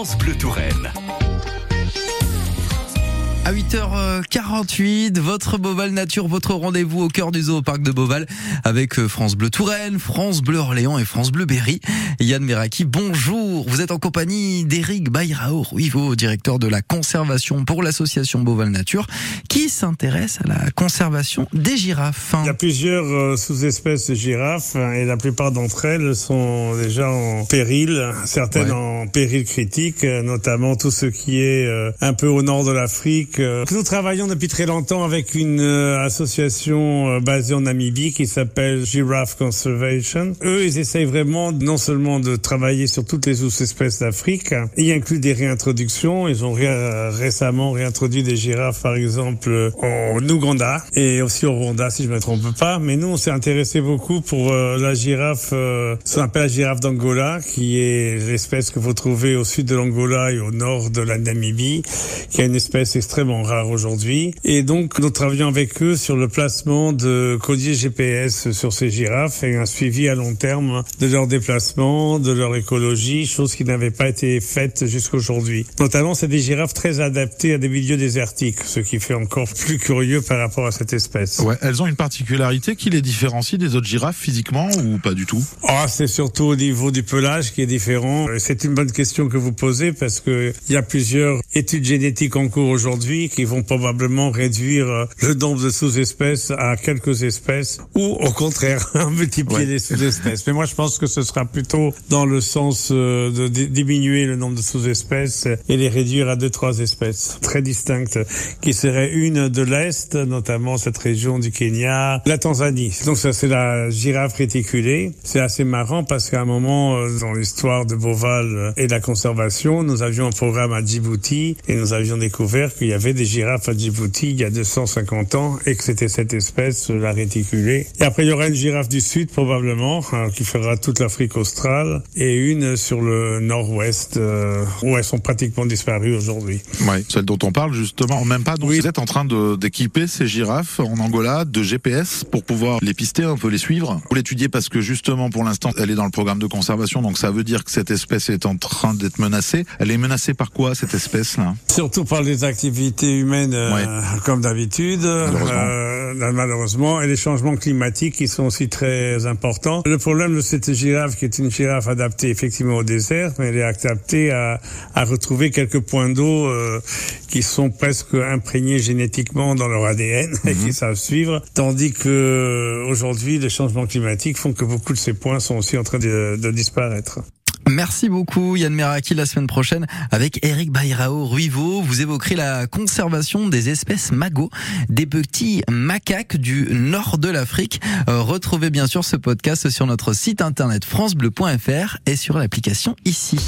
France Bleu Touraine. À 8h48, votre Beauval Nature, votre rendez-vous au cœur du zoo au parc de Beauval avec euh, France Bleu Touraine, France Bleu Orléans et France Bleu Berry. Yann Meraki, bonjour. Vous êtes en compagnie d'Éric Bayrao Ruivo, directeur de la conservation pour l'association Beauval Nature, qui s'intéresse à la conservation des girafes. Il y a plusieurs euh, sous-espèces de girafes et la plupart d'entre elles sont déjà en péril, certaines Ouais. en péril critique, euh, notamment tout ce qui est un peu au nord de l'Afrique. Nous travaillons depuis très longtemps avec une euh, association euh, basée en Namibie qui s'appelle Giraffe Conservation. Eux, ils essayent vraiment non seulement de travailler sur toutes les sous-espèces d'Afrique, ils incluent des réintroductions. Ils ont ré- récemment réintroduit des girafes, par exemple, en Ouganda et aussi au Rwanda, si je me trompe pas. Mais nous, on s'est intéressé beaucoup pour euh, la girafe, ce qu'on appelle la girafe d'Angola, qui est l'espèce que vous trouvez au sud de l'Angola et au nord de la Namibie, qui est une espèce extrêmement rare aujourd'hui. Et donc, nous travaillons avec eux sur le placement de colliers GPS sur ces girafes et un suivi à long terme de leur déplacement, de leur écologie, chose qui n'avait pas été faite jusqu'aujourd'hui. Notamment, c'est des girafes très adaptées à des milieux désertiques, ce qui fait encore plus curieux par rapport à cette espèce. Ouais, elles ont une particularité qui les différencie des autres girafes physiquement ou pas du tout? Ah, c'est surtout au niveau du pelage qui est différent. Euh, C'est une bonne question que vous posez parce que il y a plusieurs études génétiques en cours aujourd'hui qui vont probablement réduire euh, le nombre de sous-espèces à quelques espèces ou au contraire multiplier Ouais. les sous-espèces. Mais moi, je pense que ce sera plutôt dans le sens euh, de di- diminuer le nombre de sous-espèces et les réduire à deux, trois espèces très distinctes qui seraient une de l'Est, notamment cette région du Kenya, la Tanzanie. Donc ça, c'est la girafe réticulée. C'est assez marrant parce qu'à un moment, euh, dans l'histoire de Beauval euh, et de la conservation, nous avions un programme à Djibouti et nous avions découvert qu'il y avait des girafes à Djibouti il y a 250 ans et que c'était cette espèce, euh, la réticulée. Et après, il y aura une girafe du Sud probablement, hein, qui fera toute l'Afrique australe et une sur le nord-ouest euh, où elles sont pratiquement disparues aujourd'hui. Ouais, celle dont on parle justement, même pas. Donc Oui. vous êtes en train d'équiper ces girafes en Angola de GPS pour pouvoir les pister, un peu les suivre. Vous l'étudiez parce que justement pour l'instant elle est dans le programme de conservation, donc ça veut dire que cette espèce est en train d'être menacée. Elle est menacée par quoi cette espèce là Surtout par les activités humaines, euh, Ouais. comme d'habitude, Malheureusement. euh, malheureusement, et les changements climatiques qui sont aussi très importants. Le problème de cette girafe, qui est une girafe adaptée effectivement au désert, mais elle est adaptée à, à retrouver quelques points d'eau euh, qui sont presque imprégnés génétiquement dans leur ADN et qui savent suivre, tandis que euh, aujourd'hui, les changements climatiques font que beaucoup de ces points sont aussi en train de, de disparaître. Merci beaucoup Yann Meraki la semaine prochaine avec Eric Bayrao Ruivo. Vous évoquerez la conservation des espèces magots, des petits macaques du nord de l'Afrique. Euh, retrouvez bien sûr ce podcast sur notre site internet francebleu.fr et sur l'application ici.